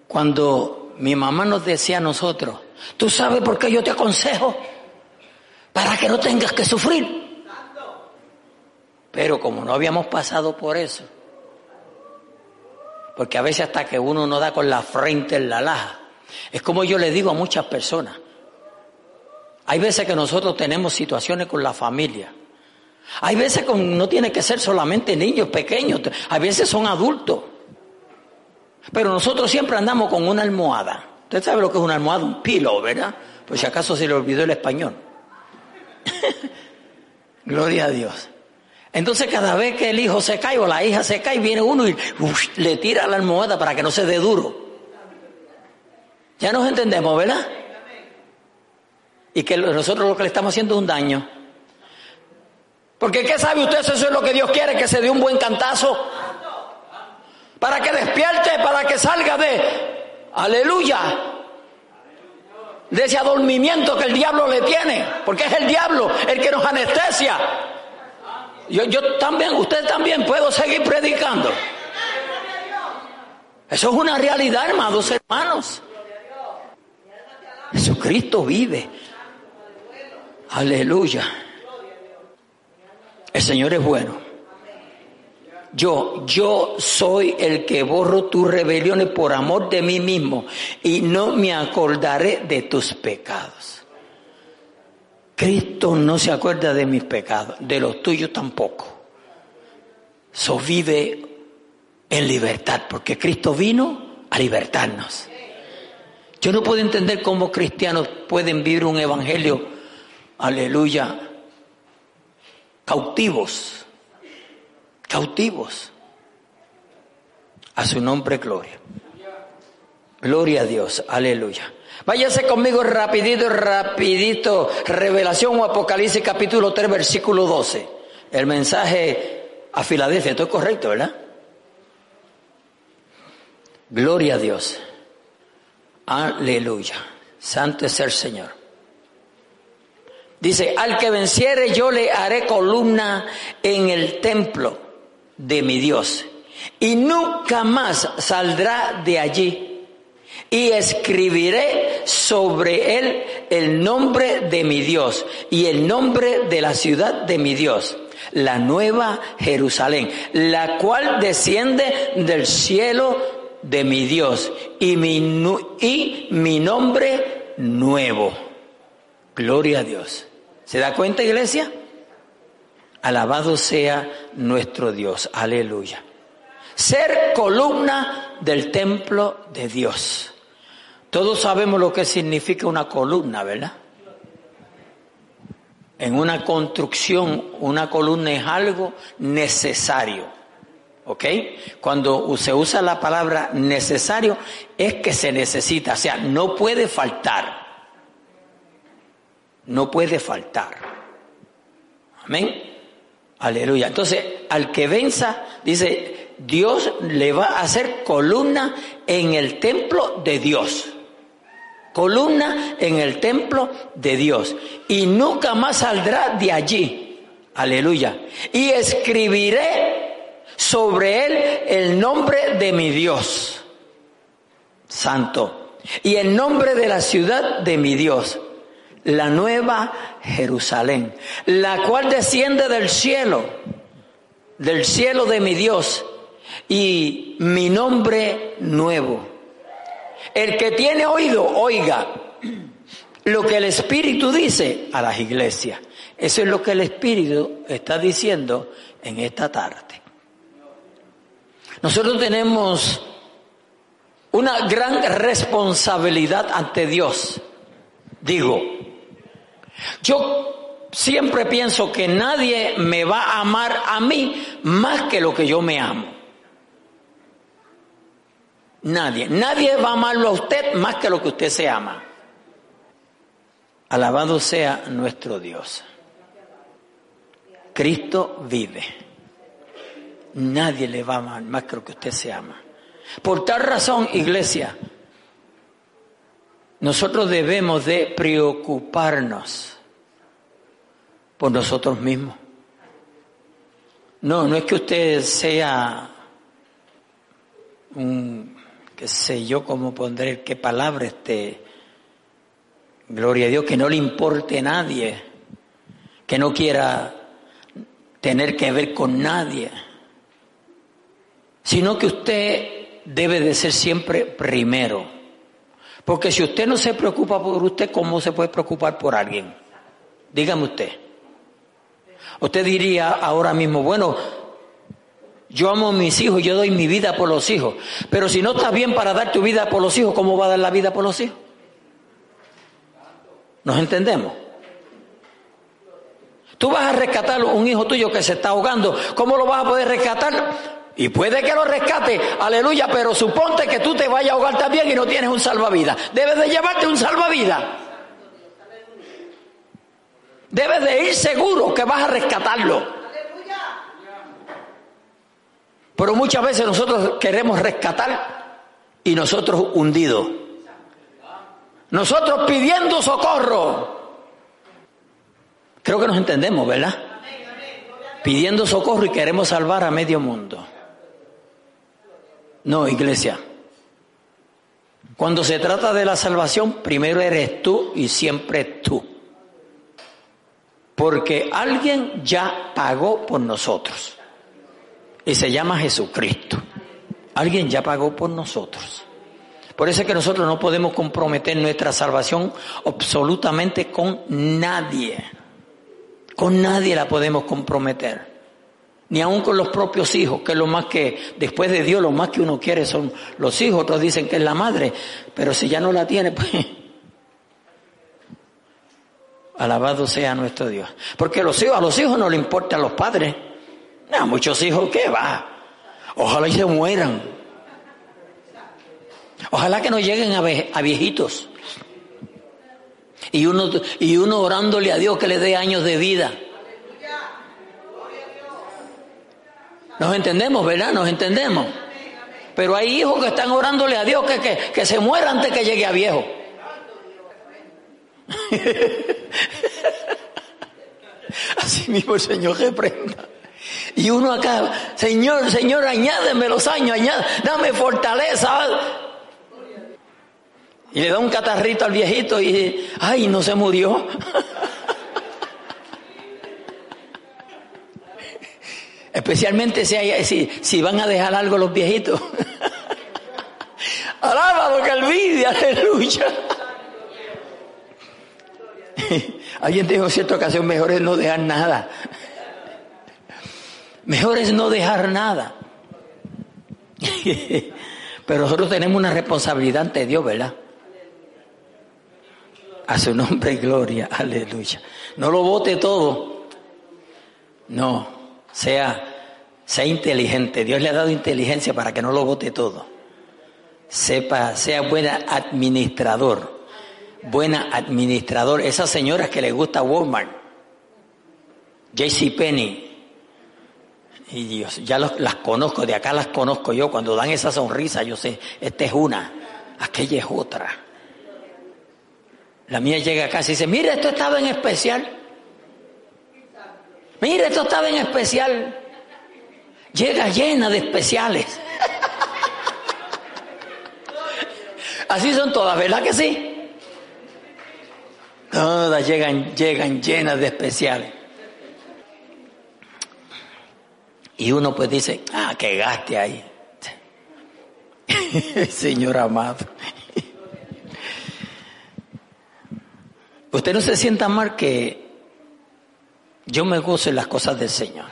Cuando mi mamá nos decía a nosotros, ¿tú sabes por qué yo te aconsejo? Para que no tengas que sufrir. Pero como no habíamos pasado por eso, porque a veces hasta que uno no da con la frente en la laja, es como yo le digo a muchas personas, hay veces que nosotros tenemos situaciones con la familia. Hay veces que no tiene que ser solamente niños pequeños, a veces son adultos. Pero nosotros siempre andamos con una almohada. Usted sabe lo que es una almohada, un pillow, ¿verdad? Pues si acaso se le olvidó el español. [LAUGHS] Gloria a Dios. Entonces cada vez que el hijo se cae o la hija se cae, viene uno y le tira la almohada para que no se dé duro. Ya nos entendemos, ¿verdad? Y que nosotros lo que le estamos haciendo es un daño. Porque ¿qué sabe usted? Eso es lo que Dios quiere, que se dé un buen cantazo. Para que despierte, para que salga de, aleluya, de ese adormimiento que el diablo le tiene. Porque es el diablo el que nos anestesia. Yo, yo también, usted también puedo seguir predicando. Eso es una realidad, hermanos, hermanos. Jesucristo vive. Aleluya. El Señor es bueno. Yo, yo soy el que borro tus rebeliones por amor de mí mismo y no me acordaré de tus pecados. Cristo no se acuerda de mis pecados, de los tuyos tampoco. So vive en libertad, porque Cristo vino a libertarnos. Yo no puedo entender cómo cristianos pueden vivir un evangelio, aleluya, cautivos, cautivos. A su nombre, gloria. Gloria a Dios, aleluya. Váyase conmigo rapidito, rapidito. Revelación o Apocalipsis capítulo 3, versículo 12. El mensaje a Filadelfia, esto es correcto, ¿verdad? Gloria a Dios. Aleluya. Santo es el Señor. Dice, al que venciere yo le haré columna en el templo de mi Dios y nunca más saldrá de allí. Y escribiré sobre él el nombre de mi Dios y el nombre de la ciudad de mi Dios, la nueva Jerusalén, la cual desciende del cielo de mi Dios y mi, nombre nuevo. Gloria a Dios. ¿Se da cuenta, iglesia? Alabado sea nuestro Dios. Aleluya. Ser columna del templo de Dios. Todos sabemos lo que significa una columna, ¿verdad? En una construcción, una columna es algo necesario. ¿Ok? Cuando se usa la palabra necesario es que se necesita, o sea, no puede faltar. No puede faltar. Amén. Aleluya. Entonces, al que venza, dice, Dios le va a hacer columna en el templo de Dios. Columna en el templo de Dios. Y nunca más saldrá de allí. Aleluya. Y escribiré sobre él el nombre de mi Dios, santo, y el nombre de la ciudad de mi Dios, la nueva Jerusalén, la cual desciende del cielo, del cielo de mi Dios, y mi nombre nuevo. El que tiene oído, oiga lo que el Espíritu dice a las iglesias. Eso es lo que el Espíritu está diciendo en esta tarde. Nosotros tenemos una gran responsabilidad ante Dios. Digo, yo siempre pienso que nadie me va a amar a mí más que lo que yo me amo. Nadie. Nadie va a amarlo a usted más que lo que usted se ama. Alabado sea nuestro Dios. Cristo vive nadie le va a amar más que lo que usted se ama. Por tal razón, iglesia, nosotros debemos de preocuparnos por nosotros mismos. No, no es que usted sea un, qué sé yo cómo pondré, qué palabra este, gloria a Dios, que no le importe a nadie, que no quiera tener que ver con nadie, sino que usted debe de ser siempre primero. Porque si usted no se preocupa por usted, ¿cómo se puede preocupar por alguien? Dígame usted. Usted diría ahora mismo, bueno, yo amo a mis hijos, yo doy mi vida por los hijos, pero si no estás bien para dar tu vida por los hijos, ¿cómo va a dar la vida por los hijos? ¿Nos entendemos? Tú vas a rescatar un hijo tuyo que se está ahogando, ¿cómo lo vas a poder rescatar? Y puede que lo rescate, aleluya, pero suponte que tú te vayas a ahogar también y no tienes un salvavidas. Debes de llevarte un salvavidas. Debes de ir seguro que vas a rescatarlo. Pero muchas veces nosotros queremos rescatar y nosotros hundidos. Nosotros pidiendo socorro. Creo que nos entendemos, ¿verdad? Pidiendo socorro y queremos salvar a medio mundo. No, iglesia. Cuando se trata de la salvación, primero eres tú y siempre tú. Porque alguien ya pagó por nosotros. Y se llama Jesucristo. Alguien ya pagó por nosotros. Por eso es que nosotros no podemos comprometer nuestra salvación absolutamente con nadie. Con nadie la podemos comprometer ni aun con los propios hijos, que es lo más que, después de Dios, lo más que uno quiere son los hijos, otros dicen que es la madre, pero si ya no la tiene, [LAUGHS] pues, alabado sea nuestro Dios. Porque los hijos, a los hijos no le importan los padres. No, muchos hijos, ¿qué va? Ojalá y se mueran. Ojalá que no lleguen a, a viejitos. Y uno, y uno orándole a Dios que le dé años de vida. Nos entendemos, ¿verdad? Nos entendemos. Pero hay hijos que están orándole a Dios que, que, se muera antes que llegue a viejo. [LAUGHS] Así mismo el Señor reprenda. Y uno acá, Señor, Señor, añádeme los años, añade, dame fortaleza. Y le da un catarrito al viejito y, ay, no se murió. [LAUGHS] Especialmente si, van a dejar algo los viejitos. [LAUGHS] Alaba lo que envidia, aleluya. [LAUGHS] Alguien dijo en cierta ocasión, mejor es no dejar nada. Mejor es no dejar nada. [LAUGHS] Pero nosotros tenemos una responsabilidad ante Dios, ¿verdad? A su nombre gloria, aleluya. No lo vote todo. No, sea, sea inteligente. Dios le ha dado inteligencia para que no lo vote todo. Sepa, sea buena administrador. Buena administrador. Esas señoras que le gusta Walmart, JC Penny, y Dios, ya las conozco, de acá las conozco yo. Cuando dan esa sonrisa, yo sé, esta es una, aquella es otra. La mía llega acá y dice, mira, esto estaba en especial. Mire, esto estaba en especial. Llega llena de especiales. Así son todas, ¿verdad que sí? Todas llegan, llegan llenas de especiales. Y uno pues dice, ah, que gaste ahí. [LAUGHS] Señor amado. Usted no se sienta mal que yo me gozo en las cosas del Señor.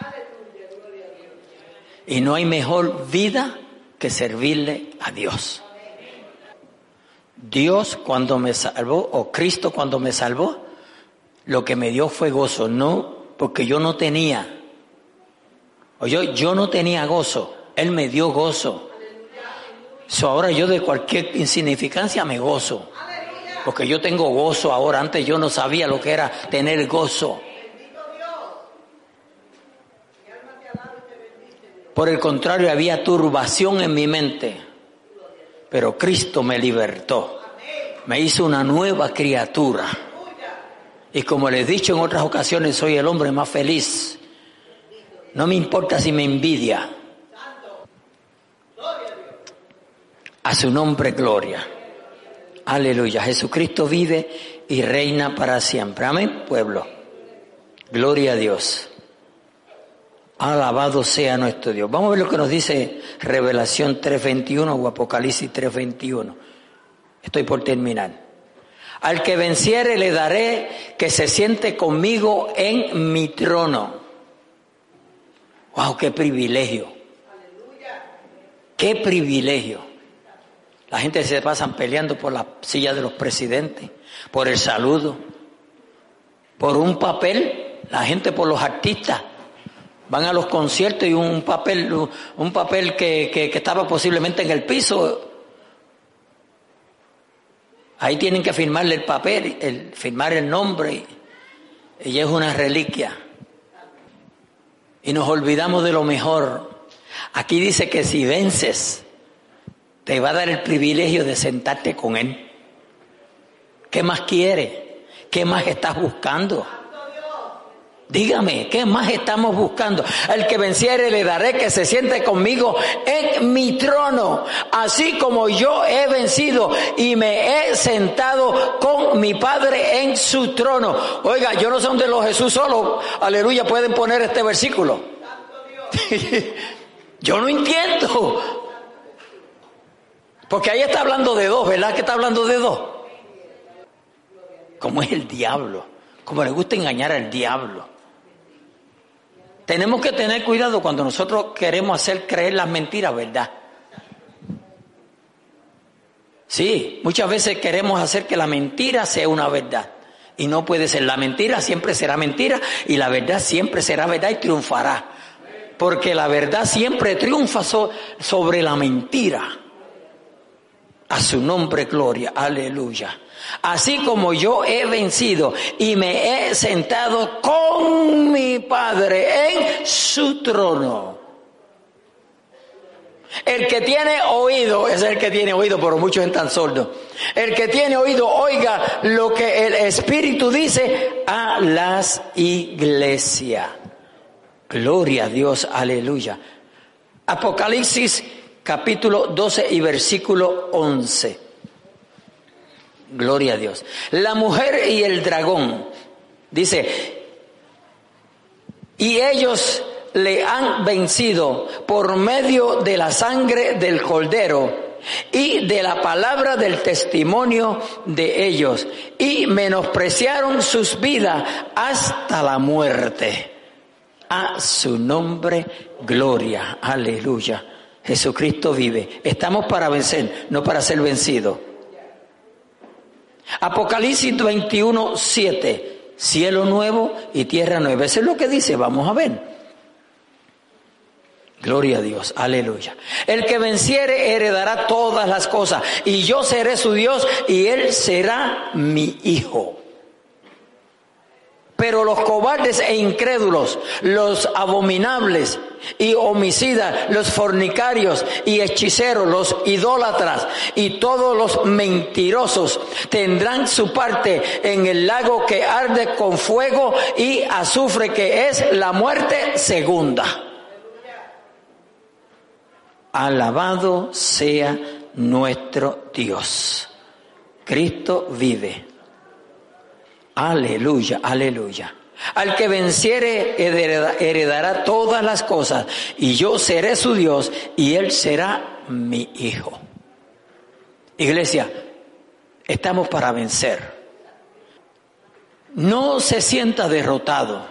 Y no hay mejor vida que servirle a Dios. Dios cuando me salvó, o Cristo cuando me salvó, lo que me dio fue gozo, no porque yo no tenía, o yo, yo no tenía gozo, Él me dio gozo. So ahora yo de cualquier insignificancia me gozo, porque yo tengo gozo ahora, antes yo no sabía lo que era tener gozo. Por el contrario, había turbación en mi mente. Pero Cristo me libertó. Me hizo una nueva criatura. Y como les he dicho en otras ocasiones, soy el hombre más feliz. No me importa si me envidia. A su nombre, gloria. Aleluya. Jesucristo vive y reina para siempre. Amén, pueblo. Gloria a Dios. Alabado sea nuestro Dios. Vamos a ver lo que nos dice Revelación 3.21 o Apocalipsis 3.21. Estoy por terminar. Al que venciere le daré que se siente conmigo en mi trono. ¡Wow! ¡Qué privilegio! ¡Qué privilegio! La gente se pasan peleando por la silla de los presidentes, por el saludo, por un papel, la gente por los artistas. Van a los conciertos y un papel, un papel que, que, estaba posiblemente en el piso. Ahí tienen que firmarle el papel, el, firmar el nombre. Y es una reliquia. Y nos olvidamos de lo mejor. Aquí dice que si vences, te va a dar el privilegio de sentarte con Él. ¿Qué más quiere? ¿Qué más estás buscando? Dígame, ¿qué más estamos buscando? El que venciere le daré que se siente conmigo en mi trono, así como yo he vencido y me he sentado con mi Padre en su trono. Oiga, yo no sé dónde los Jesús solo, aleluya, pueden poner este versículo. [LAUGHS] yo no entiendo. Porque ahí está hablando de dos, ¿verdad que está hablando de dos? Como es el diablo, como le gusta engañar al diablo. Tenemos que tener cuidado cuando nosotros queremos hacer creer las mentiras, ¿verdad? Sí, muchas veces queremos hacer que la mentira sea una verdad. Y no puede ser. La mentira siempre será mentira y la verdad siempre será verdad y triunfará. Porque la verdad siempre triunfa sobre la mentira. A su nombre, gloria, aleluya. Así como yo he vencido y me he sentado con mi Padre en su trono. El que tiene oído es el que tiene oído, pero muchos están sordos. El que tiene oído, oiga lo que el Espíritu dice a las iglesias. Gloria a Dios, aleluya. Apocalipsis capítulo 12 y versículo 11. Gloria a Dios. La mujer y el dragón, dice, y ellos le han vencido por medio de la sangre del cordero y de la palabra del testimonio de ellos, y menospreciaron sus vidas hasta la muerte. A su nombre, gloria, aleluya. Jesucristo vive. Estamos para vencer, no para ser vencidos. Apocalipsis 21, 7. Cielo nuevo y tierra nueva. Eso es lo que dice, vamos a ver. Gloria a Dios, aleluya. El que venciere heredará todas las cosas y yo seré su Dios y él será mi hijo. Pero los cobardes e incrédulos, los abominables y homicidas, los fornicarios y hechiceros, los idólatras y todos los mentirosos tendrán su parte en el lago que arde con fuego y azufre, que es la muerte segunda. Alabado sea nuestro Dios. Cristo vive. Aleluya, aleluya. Al que venciere heredará todas las cosas y yo seré su Dios y él será mi hijo. Iglesia, estamos para vencer. No se sienta derrotado.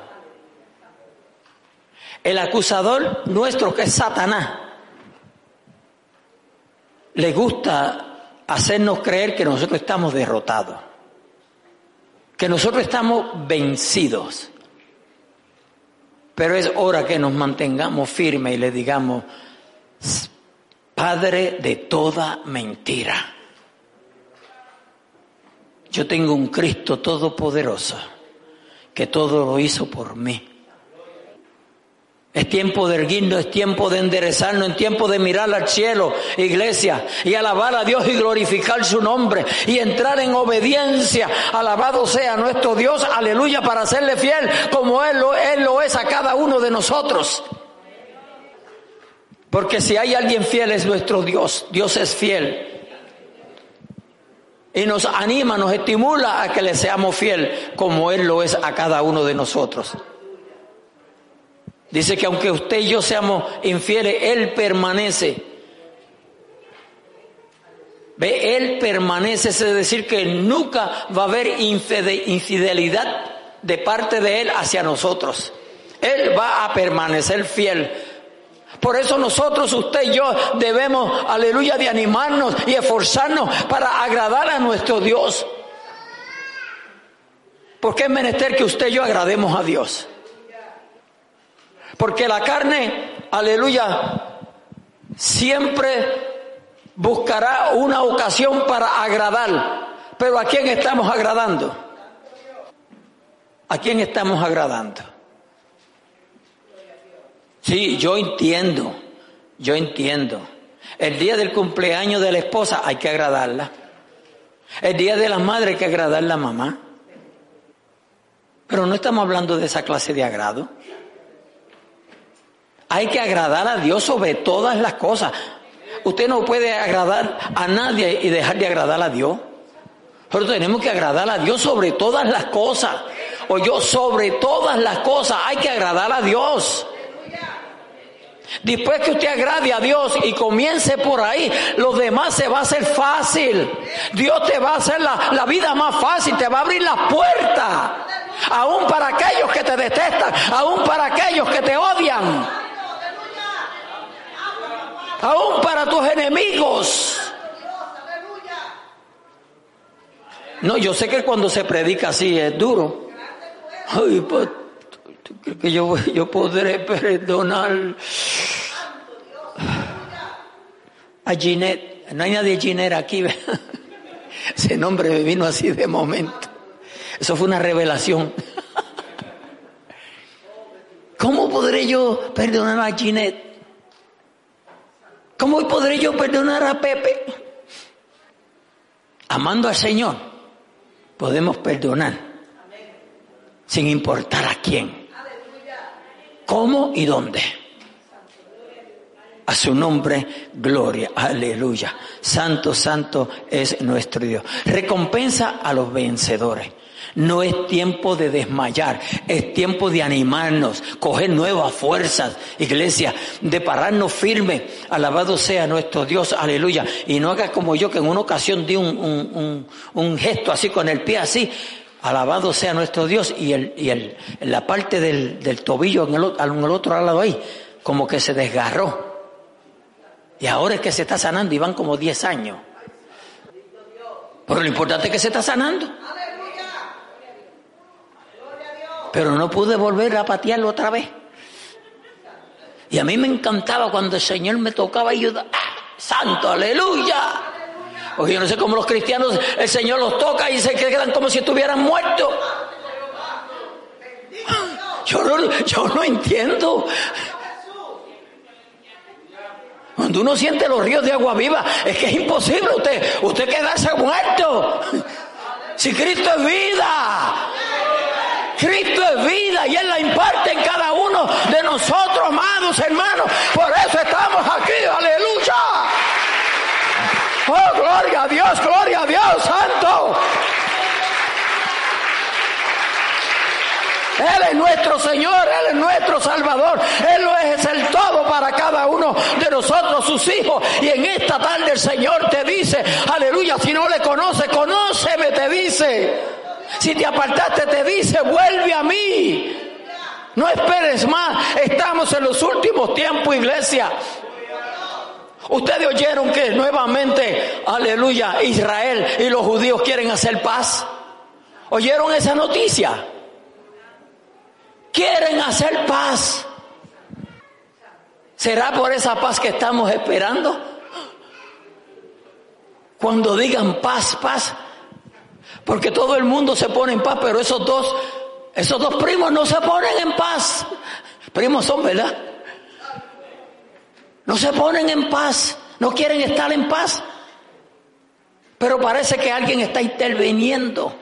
El acusador nuestro, que es Satanás, le gusta hacernos creer que nosotros estamos derrotados que nosotros estamos vencidos. Pero es hora que nos mantengamos firmes y le digamos, Padre de toda mentira. Yo tengo un Cristo todopoderoso que todo lo hizo por mí. Es tiempo de erguirnos, es tiempo de enderezarnos, es tiempo de mirar al cielo, iglesia, y alabar a Dios y glorificar su nombre y entrar en obediencia. Alabado sea nuestro Dios, aleluya, para serle fiel como Él lo, Él lo es a cada uno de nosotros. Porque si hay alguien fiel es nuestro Dios, Dios es fiel. Y nos anima, nos estimula a que le seamos fiel como Él lo es a cada uno de nosotros. Dice que aunque usted y yo seamos infieles, Él permanece. Ve, Él permanece, es decir, que nunca va a haber infidelidad de parte de Él hacia nosotros. Él va a permanecer fiel. Por eso nosotros, usted y yo, debemos, aleluya, de animarnos y esforzarnos para agradar a nuestro Dios. Porque es menester que usted y yo agrademos a Dios. Porque la carne, aleluya, siempre buscará una ocasión para agradar. Pero ¿a quién estamos agradando? ¿A quién estamos agradando? Sí, yo entiendo, yo entiendo. El día del cumpleaños de la esposa hay que agradarla. El día de la madre hay que agradar a la mamá. Pero no estamos hablando de esa clase de agrado. Hay que agradar a Dios sobre todas las cosas. Usted no puede agradar a nadie y dejar de agradar a Dios. Pero tenemos que agradar a Dios sobre todas las cosas. O yo sobre todas las cosas hay que agradar a Dios. Después que usted agrade a Dios y comience por ahí, lo demás se va a hacer fácil. Dios te va a hacer la, la vida más fácil, te va a abrir la puerta. Aún para aquellos que te detestan, aún para aquellos que te odian. Aún para tus enemigos. No, yo sé que cuando se predica así es duro. Ay, pues, que yo, yo podré perdonar a Ginette. No hay nadie Ginette aquí. Ese nombre me vino así de momento. Eso fue una revelación. ¿Cómo podré yo perdonar a Ginette? ¿Cómo podré yo perdonar a Pepe? Amando al Señor, podemos perdonar sin importar a quién, cómo y dónde. A su nombre, gloria, aleluya. Santo, santo es nuestro Dios. Recompensa a los vencedores. No es tiempo de desmayar, es tiempo de animarnos, coger nuevas fuerzas, iglesia, de pararnos firme. Alabado sea nuestro Dios, aleluya. Y no haga como yo que en una ocasión di un, un, gesto así con el pie así. Alabado sea nuestro Dios y, el, y el, la parte del, del tobillo en el, en el otro lado ahí, como que se desgarró. Y ahora es que se está sanando y van como 10 años. Pero lo importante es que se está sanando. Pero no pude volver a patearlo otra vez. Y a mí me encantaba cuando el Señor me tocaba ayudar. ¡Ah! ¡Santo, aleluya! Porque yo no sé cómo los cristianos, el Señor los toca y se quedan como si estuvieran muertos. Yo no, yo no entiendo. Cuando uno siente los ríos de agua viva, es que es imposible usted, usted quedarse muerto. Si Cristo es vida. Cristo es vida y Él la imparte en cada uno de nosotros, amados hermanos. Por eso estamos aquí, aleluya. Oh, gloria a Dios, gloria a Dios, santo. Él es nuestro Señor, Él es nuestro Salvador, Él lo es el todo para cada uno de nosotros, sus hijos. Y en esta tarde el Señor te dice, aleluya, si no le conoce, conóceme, te dice. Si te apartaste, te dice, vuelve a mí. No esperes más. Estamos en los últimos tiempos, iglesia. Ustedes oyeron que nuevamente, aleluya, Israel y los judíos quieren hacer paz. ¿Oyeron esa noticia? Quieren hacer paz. ¿Será por esa paz que estamos esperando? Cuando digan paz, paz, porque todo el mundo se pone en paz, pero esos dos, esos dos primos no se ponen en paz. Primos son, ¿verdad? No se ponen en paz, no quieren estar en paz. Pero parece que alguien está interviniendo.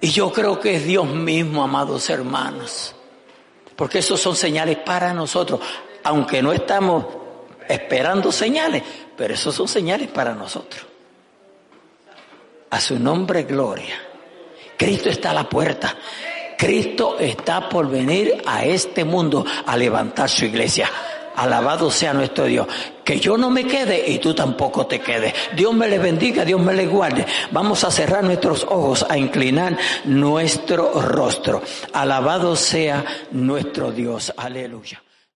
Y yo creo que es Dios mismo, amados hermanos. Porque esos son señales para nosotros. Aunque no estamos esperando señales, pero esos son señales para nosotros. A su nombre, gloria. Cristo está a la puerta. Cristo está por venir a este mundo a levantar su iglesia. Alabado sea nuestro Dios. Que yo no me quede y tú tampoco te quedes. Dios me le bendiga, Dios me le guarde. Vamos a cerrar nuestros ojos, a inclinar nuestro rostro. Alabado sea nuestro Dios. Aleluya.